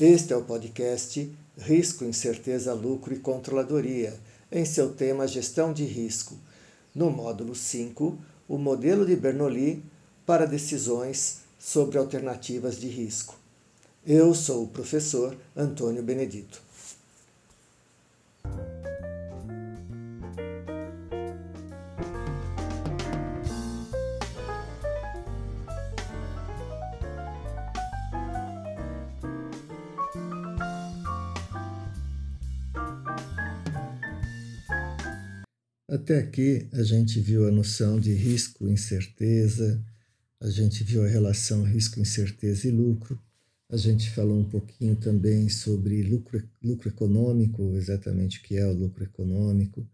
Este é o podcast Risco, Incerteza, Lucro e Controladoria, em seu tema Gestão de Risco. No módulo 5, o modelo de Bernoulli para decisões sobre alternativas de risco. Eu sou o professor Antônio Benedito. Até aqui a gente viu a noção de risco, incerteza, a gente viu a relação risco, incerteza e lucro. A gente falou um pouquinho também sobre lucro, lucro econômico, exatamente o que é o lucro econômico,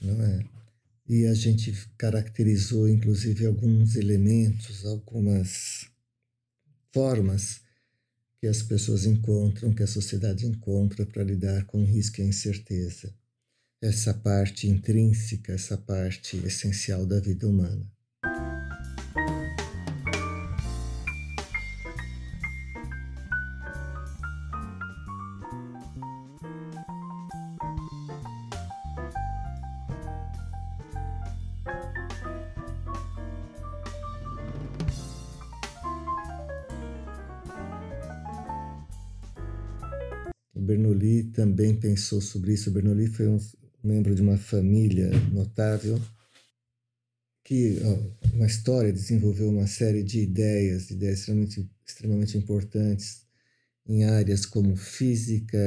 não é? E a gente caracterizou inclusive alguns elementos, algumas formas que as pessoas encontram, que a sociedade encontra para lidar com risco e incerteza essa parte intrínseca, essa parte essencial da vida humana. Bernoulli também pensou sobre isso. Bernoulli foi um, membro de uma família notável, que ó, uma história desenvolveu uma série de ideias, ideias extremamente, extremamente importantes em áreas como física,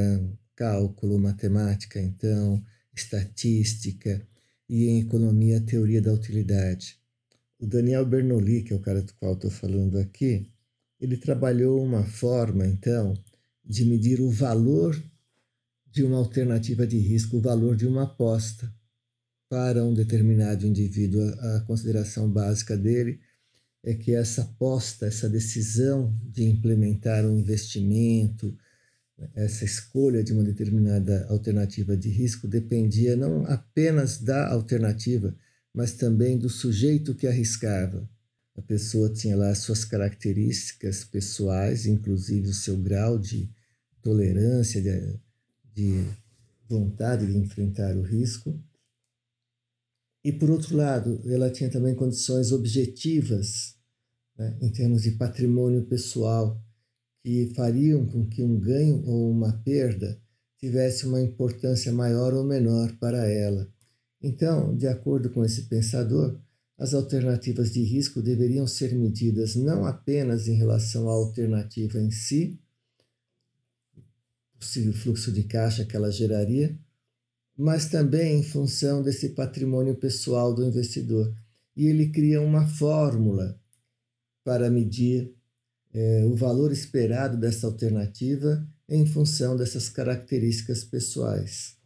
cálculo, matemática, então, estatística e em economia, teoria da utilidade. O Daniel Bernoulli, que é o cara do qual estou falando aqui, ele trabalhou uma forma, então, de medir o valor de uma alternativa de risco, o valor de uma aposta para um determinado indivíduo. A consideração básica dele é que essa aposta, essa decisão de implementar um investimento, essa escolha de uma determinada alternativa de risco dependia não apenas da alternativa, mas também do sujeito que arriscava. A pessoa tinha lá suas características pessoais, inclusive o seu grau de tolerância, de, de vontade de enfrentar o risco. E, por outro lado, ela tinha também condições objetivas, né, em termos de patrimônio pessoal, que fariam com que um ganho ou uma perda tivesse uma importância maior ou menor para ela. Então, de acordo com esse pensador, as alternativas de risco deveriam ser medidas não apenas em relação à alternativa em si, possível fluxo de caixa que ela geraria, mas também em função desse patrimônio pessoal do investidor. E ele cria uma fórmula para medir é, o valor esperado dessa alternativa em função dessas características pessoais.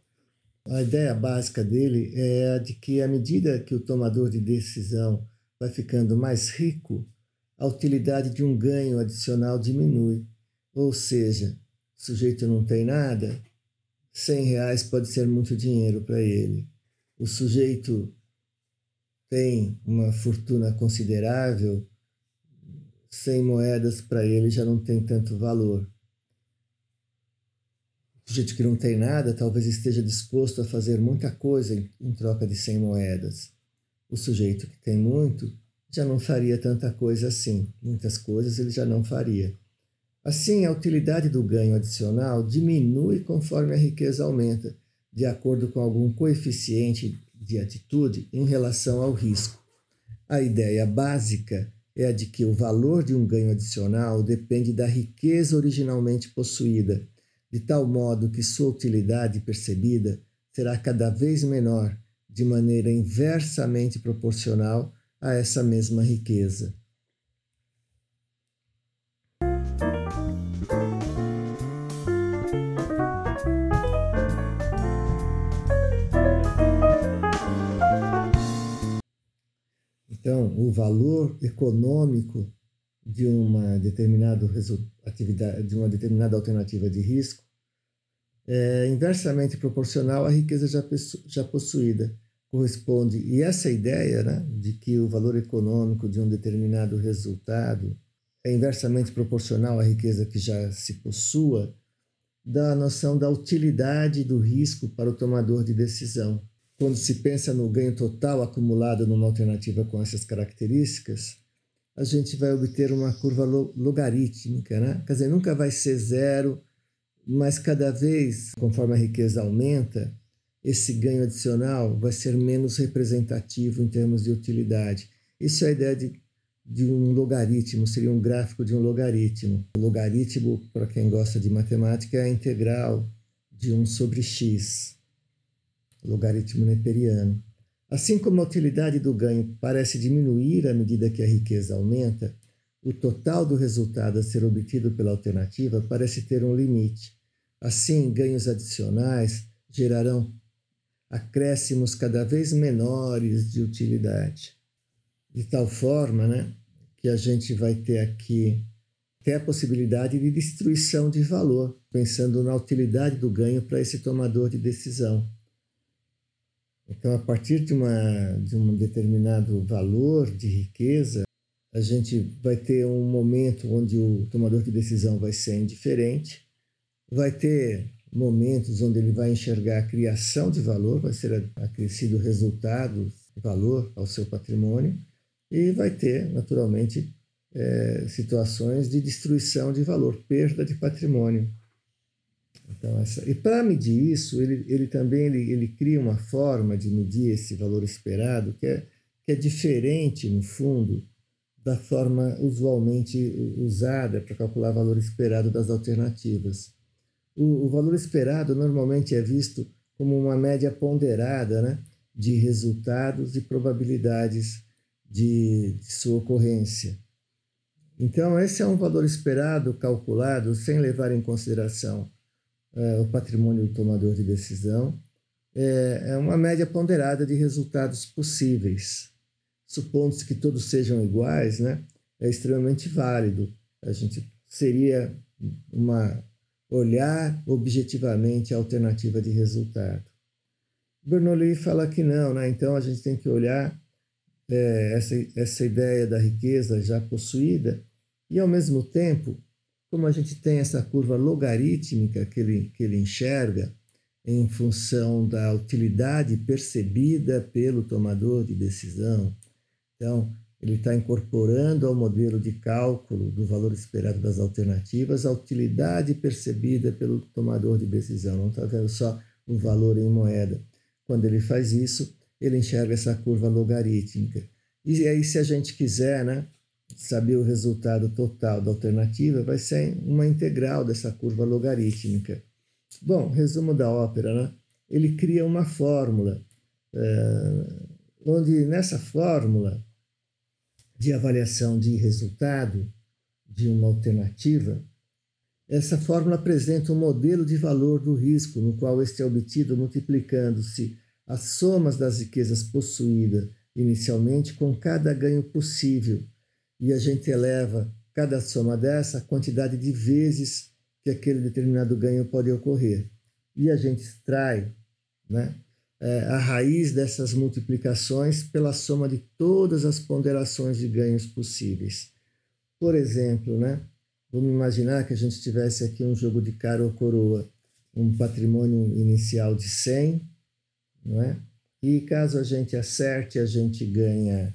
A ideia básica dele é a de que, à medida que o tomador de decisão vai ficando mais rico, a utilidade de um ganho adicional diminui. Ou seja, o sujeito não tem nada, 100 reais pode ser muito dinheiro para ele. O sujeito tem uma fortuna considerável, 100 moedas para ele já não tem tanto valor. O sujeito que não tem nada talvez esteja disposto a fazer muita coisa em, troca de 100 moedas. O sujeito que tem muito já não faria tanta coisa assim. Muitas coisas ele já não faria. Assim, a utilidade do ganho adicional diminui conforme a riqueza aumenta, de acordo com algum coeficiente de atitude em relação ao risco. A ideia básica é a de que o valor de um ganho adicional depende da riqueza originalmente possuída, de tal modo que sua utilidade percebida será cada vez menor, de maneira inversamente proporcional a essa mesma riqueza. Então, o valor econômico de uma determinada atividade, de uma determinada alternativa de risco é inversamente proporcional à riqueza já, já possuída. Corresponde, e essa ideia né, de que o valor econômico de um determinado resultado é inversamente proporcional à riqueza que já se possua, da noção da utilidade do risco para o tomador de decisão. Quando se pensa no ganho total acumulado numa alternativa com essas características, a gente vai obter uma curva logarítmica, né? Quer dizer, nunca vai ser zero, mas cada vez, conforme a riqueza aumenta, esse ganho adicional vai ser menos representativo em termos de utilidade. Isso é a ideia de de um logaritmo, seria um gráfico de um logaritmo. O logaritmo, para quem gosta de matemática, é a integral de 1 sobre x, logaritmo neperiano. Assim como a utilidade do ganho parece diminuir à medida que a riqueza aumenta, o total do resultado a ser obtido pela alternativa parece ter um limite. Assim, ganhos adicionais gerarão acréscimos cada vez menores de utilidade de tal forma né, que a gente vai ter aqui até a possibilidade de destruição de valor, pensando na utilidade do ganho para esse tomador de decisão. Então, a partir de, uma, de um determinado valor de riqueza, a gente vai ter um momento onde o tomador de decisão vai ser indiferente, vai ter momentos onde ele vai enxergar a criação de valor, vai ser acrescido resultado, valor ao seu patrimônio, e vai ter, naturalmente, é, situações de destruição de valor, perda de patrimônio. Então, essa, e para medir isso, ele, ele também ele, ele cria uma forma de medir esse valor esperado que é, que é diferente, no fundo, da forma usualmente usada para calcular o valor esperado das alternativas. O, o valor esperado normalmente é visto como uma média ponderada né, de resultados e probabilidades de, de sua ocorrência. Então, esse é um valor esperado, calculado, sem levar em consideração é, o patrimônio do tomador de decisão. É, é uma média ponderada de resultados possíveis. Supondo-se que todos sejam iguais, né, é extremamente válido. A gente seria uma olhar objetivamente a alternativa de resultado. Bernoulli fala que não, né? então a gente tem que olhar é, essa, essa ideia da riqueza já possuída, e ao mesmo tempo, como a gente tem essa curva logarítmica que ele, que ele enxerga em função da utilidade percebida pelo tomador de decisão, então ele está incorporando ao modelo de cálculo do valor esperado das alternativas a utilidade percebida pelo tomador de decisão, não está vendo só o valor em moeda. Quando ele faz isso, ele enxerga essa curva logarítmica. E aí, se a gente quiser né, saber o resultado total da alternativa, vai ser uma integral dessa curva logarítmica. Bom, resumo da ópera, né? ele cria uma fórmula, é, onde nessa fórmula de avaliação de resultado de uma alternativa, essa fórmula apresenta um modelo de valor do risco, no qual este é obtido multiplicando-se as somas das riquezas possuídas inicialmente com cada ganho possível, e a gente eleva cada soma dessa a quantidade de vezes que aquele determinado ganho pode ocorrer. E a gente extrai né, é, a raiz dessas multiplicações pela soma de todas as ponderações de ganhos possíveis. Por exemplo, né, vamos imaginar que a gente tivesse aqui um jogo de cara ou coroa, um patrimônio inicial de 100, não é? E caso a gente acerte, a gente ganha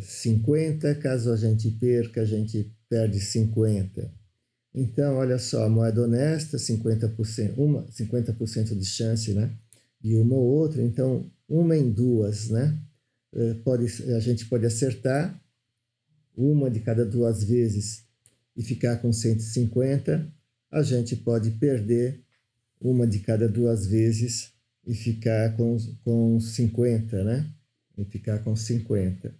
50, eh, caso a gente perca, a gente perde 50. Então, olha só, a moeda honesta, 50%, uma, 50% de chance, né? De uma ou outra, então, uma em duas, né? Eh, pode, a gente pode acertar uma de cada duas vezes e ficar com 150, a gente pode perder uma de cada duas vezes e ficar com, com 50, né? E ficar com 50.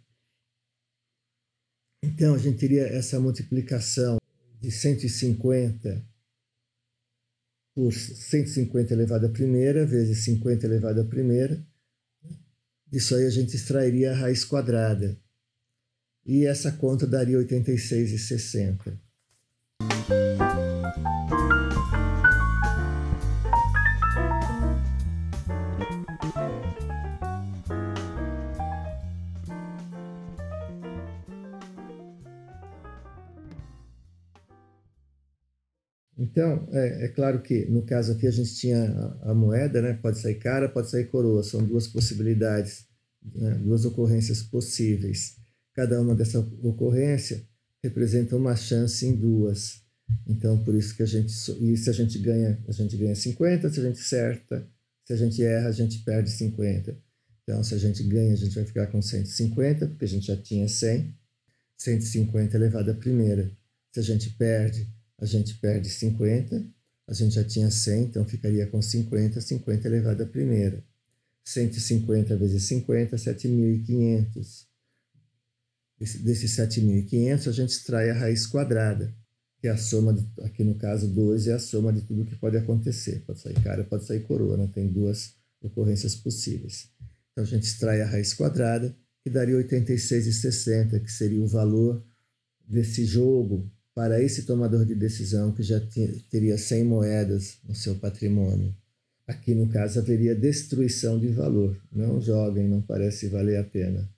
Então, a gente teria essa multiplicação de 150 por 150 elevado à primeira, vezes 50 elevado à primeira. Disso aí a gente extrairia a raiz quadrada. E essa conta daria 86,60. Então, é, é, claro que no caso aqui a gente tinha a, a, moeda, né? pode sair cara, pode sair coroa, são duas possibilidades, né? duas ocorrências possíveis. Cada uma dessa ocorrência representa uma chance em duas. Então, por isso que a gente, e se a gente ganha, a gente ganha 50, se a gente acerta, se a gente erra, a gente perde 50. Então, se a gente ganha, a gente vai ficar com 150, porque a gente já tinha 100. 150 elevado à primeira. Se a gente perde, a gente perde 50, a gente já tinha 100, então ficaria com 50, 50 elevado à primeira. 150 vezes 50, 7.500. Desses 7.500, a gente extrai a raiz quadrada, que é a soma, de, aqui no caso 2, é a soma de tudo que pode acontecer. Pode sair cara, pode sair coroa, né? tem duas ocorrências possíveis. Então a gente extrai a raiz quadrada, que daria 86,60, que seria o valor desse jogo para esse tomador de decisão que já teria 100 moedas no seu patrimônio. Aqui, no caso, haveria destruição de valor. Não joguem, não parece valer a pena.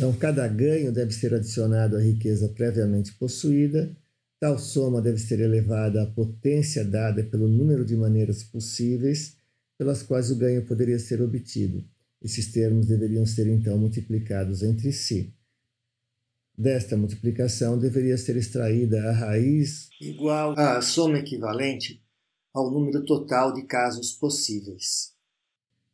Então, cada ganho deve ser adicionado à riqueza previamente possuída, tal soma deve ser elevada à potência dada pelo número de maneiras possíveis pelas quais o ganho poderia ser obtido. Esses termos deveriam ser então multiplicados entre si. Desta multiplicação deveria ser extraída a raiz igual à soma equivalente ao número total de casos possíveis.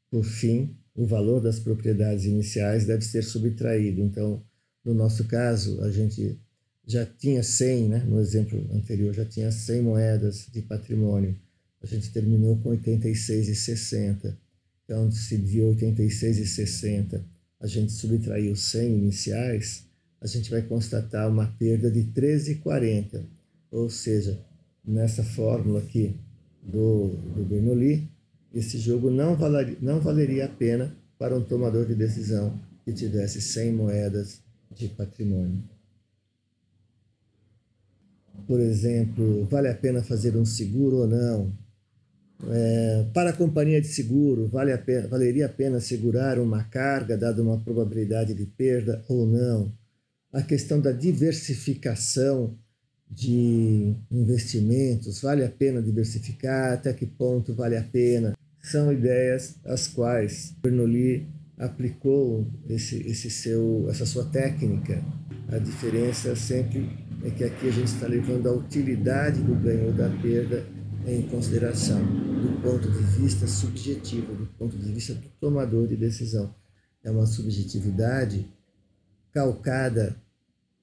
Por fim, o valor das propriedades iniciais deve ser subtraído. Então, no nosso caso, a gente já tinha 100, né? no exemplo anterior, já tinha 100 moedas de patrimônio. A gente terminou com 86,60. Então, se de 86,60 a gente subtraiu 100 iniciais, a gente vai constatar uma perda de 13,40. Ou seja, nessa fórmula aqui do, do Bernoulli, esse jogo não, valer, não valeria a pena para um tomador de decisão que tivesse 100 moedas de patrimônio. Por exemplo, vale a pena fazer um seguro ou não? É, para a companhia de seguro, vale a pena, valeria a pena segurar uma carga, dada uma probabilidade de perda ou não? A questão da diversificação de investimentos, vale a pena diversificar? Até que ponto vale a pena? São ideias as quais Bernoulli aplicou esse, esse seu, essa sua técnica. A diferença sempre é que aqui a gente está levando a utilidade do ganho ou da perda em consideração, do ponto de vista subjetivo, do ponto de vista do tomador de decisão. É uma subjetividade calcada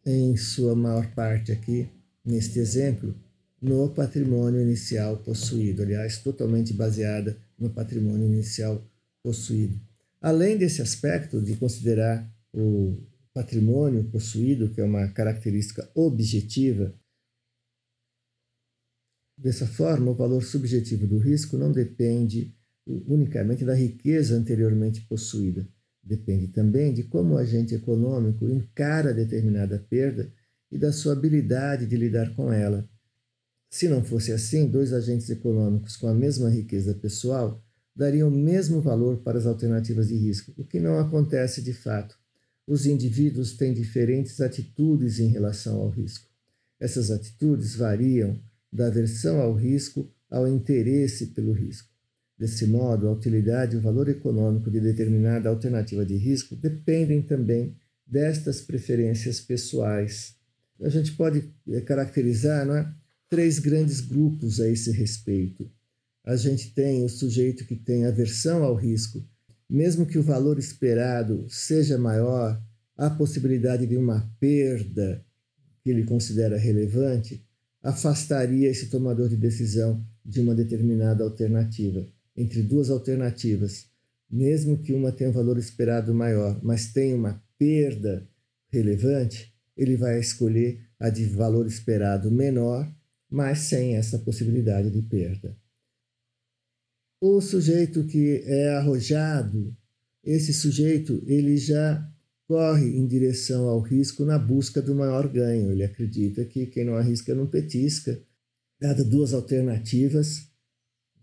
em sua maior parte aqui, neste exemplo, no patrimônio inicial possuído, aliás, totalmente baseada no patrimônio inicial possuído. Além desse aspecto de considerar o patrimônio possuído, que é uma característica objetiva, dessa forma, o valor subjetivo do risco não depende unicamente da riqueza anteriormente possuída. Depende também de como o agente econômico encara determinada perda e da sua habilidade de lidar com ela, se não fosse assim, dois agentes econômicos com a mesma riqueza pessoal dariam o mesmo valor para as alternativas de risco, o que não acontece de fato. Os indivíduos têm diferentes atitudes em relação ao risco. Essas atitudes variam da aversão ao risco ao interesse pelo risco. Desse modo, a utilidade e o valor econômico de determinada alternativa de risco dependem também destas preferências pessoais. A gente pode eh, caracterizar, não é? Três grandes grupos a esse respeito. A gente tem o sujeito que tem aversão ao risco, mesmo que o valor esperado seja maior, a possibilidade de uma perda que ele considera relevante afastaria esse tomador de decisão de uma determinada alternativa. Entre duas alternativas, mesmo que uma tenha um valor esperado maior, mas tenha uma perda relevante, ele vai escolher a de valor esperado menor, mas sem essa possibilidade de perda. O sujeito que é arrojado, esse sujeito ele já corre em direção ao risco na busca do maior ganho. Ele acredita que quem não arrisca não petisca. Dada duas alternativas,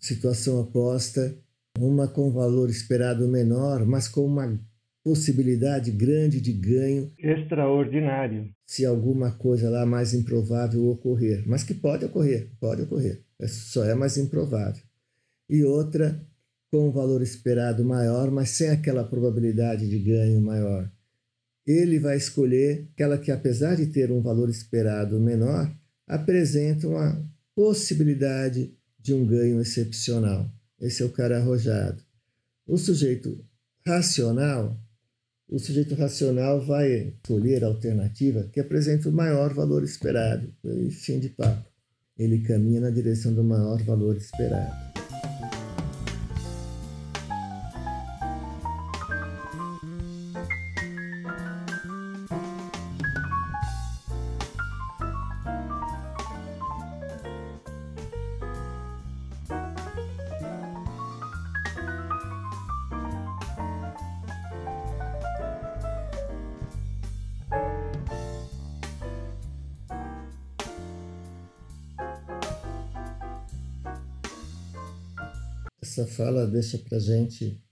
situação oposta, uma com valor esperado menor, mas com uma possibilidade grande de ganho extraordinário. Se alguma coisa lá mais improvável ocorrer, mas que pode ocorrer, pode ocorrer, é só é mais improvável. E outra com valor esperado maior, mas sem aquela probabilidade de ganho maior. Ele vai escolher aquela que, apesar de ter um valor esperado menor, apresenta uma possibilidade de um ganho excepcional. Esse é o cara arrojado. O sujeito racional o sujeito racional vai escolher a alternativa que apresenta o maior valor esperado. E fim de papo. Ele caminha na direção do maior valor esperado. Essa fala deixa para a gente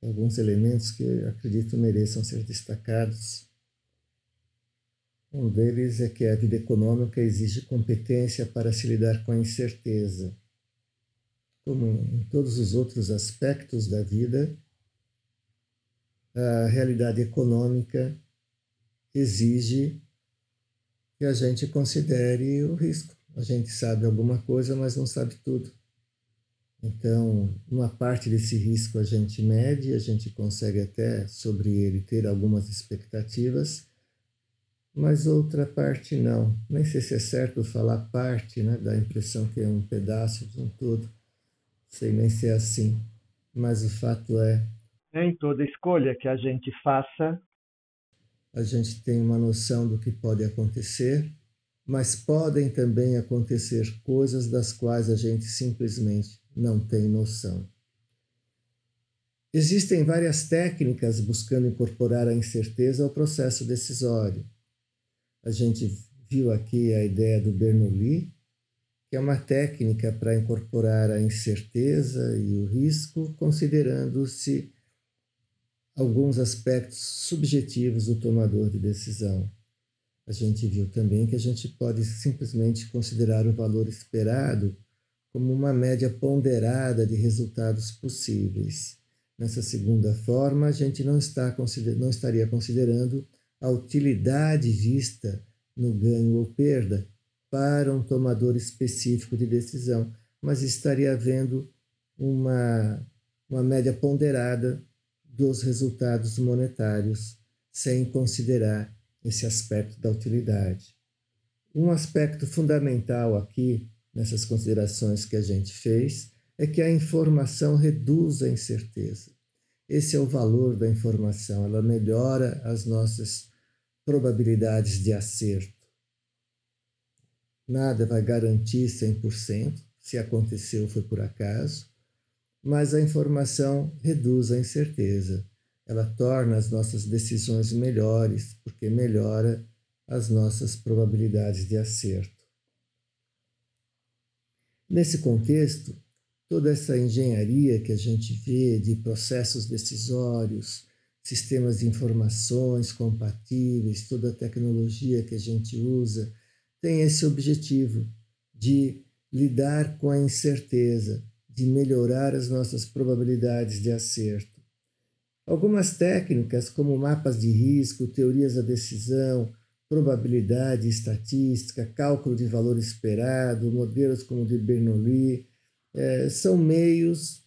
alguns elementos que acredito mereçam ser destacados. Um deles é que a vida econômica exige competência para se lidar com a incerteza. Como em todos os outros aspectos da vida, a realidade econômica exige que a gente considere o risco. A gente sabe alguma coisa, mas não sabe tudo. Então, uma parte desse risco a gente mede, a gente consegue até sobre ele ter algumas expectativas, mas outra parte não. Nem sei se é certo falar parte, né? dá a impressão que é um pedaço de um todo. Sei nem se é assim, mas o fato é. Em toda escolha que a gente faça, a gente tem uma noção do que pode acontecer, mas podem também acontecer coisas das quais a gente simplesmente não tem noção. Existem várias técnicas buscando incorporar a incerteza ao processo decisório. A gente viu aqui a ideia do Bernoulli, que é uma técnica para incorporar a incerteza e o risco, considerando-se alguns aspectos subjetivos do tomador de decisão. A gente viu também que a gente pode simplesmente considerar o valor esperado como uma média ponderada de resultados possíveis. Nessa segunda forma, a gente não, está, não estaria considerando a utilidade vista no ganho ou perda para um tomador específico de decisão, mas estaria havendo uma, uma média ponderada dos resultados monetários, sem considerar esse aspecto da utilidade. Um aspecto fundamental aqui nessas considerações que a gente fez é que a informação reduz a incerteza. Esse é o valor da informação, ela melhora as nossas probabilidades de acerto. Nada vai garantir 100%, se aconteceu foi por acaso, mas a informação reduz a incerteza. Ela torna as nossas decisões melhores, porque melhora as nossas probabilidades de acerto. Nesse contexto, toda essa engenharia que a gente vê de processos decisórios, sistemas de informações compatíveis, toda a tecnologia que a gente usa, tem esse objetivo de lidar com a incerteza, de melhorar as nossas probabilidades de acerto. Algumas técnicas, como mapas de risco, teorias da decisão, probabilidade estatística, cálculo de valor esperado, modelos como o de Bernoulli, é, são meios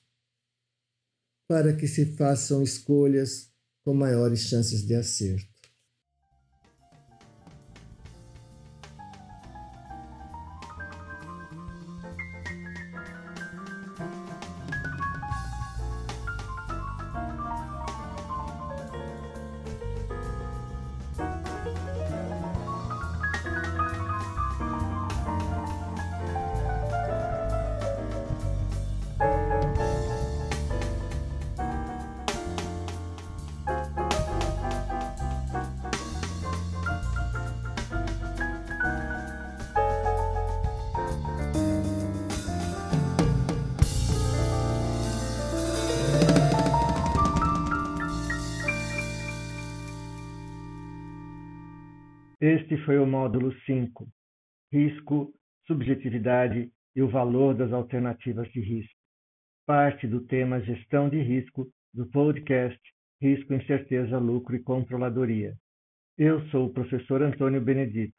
para que se façam escolhas com maiores chances de acerto. Este foi o módulo 5: Risco, Subjetividade e o Valor das Alternativas de Risco. Parte do tema Gestão de Risco do podcast Risco, Incerteza, Lucro e Controladoria. Eu sou o professor Antônio Benedito.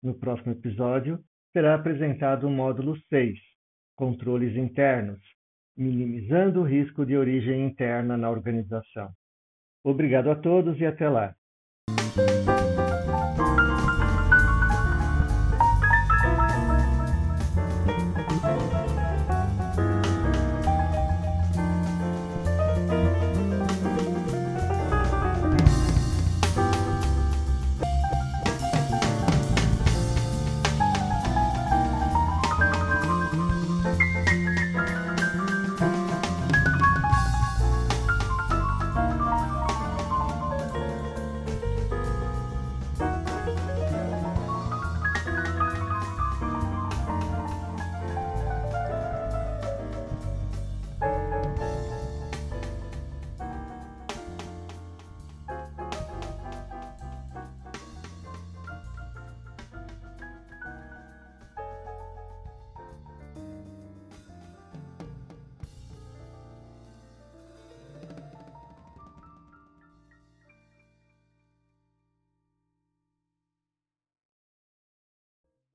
No próximo episódio, será apresentado o módulo 6, Controles Internos, minimizando o risco de origem interna na organização. Obrigado a todos e até lá.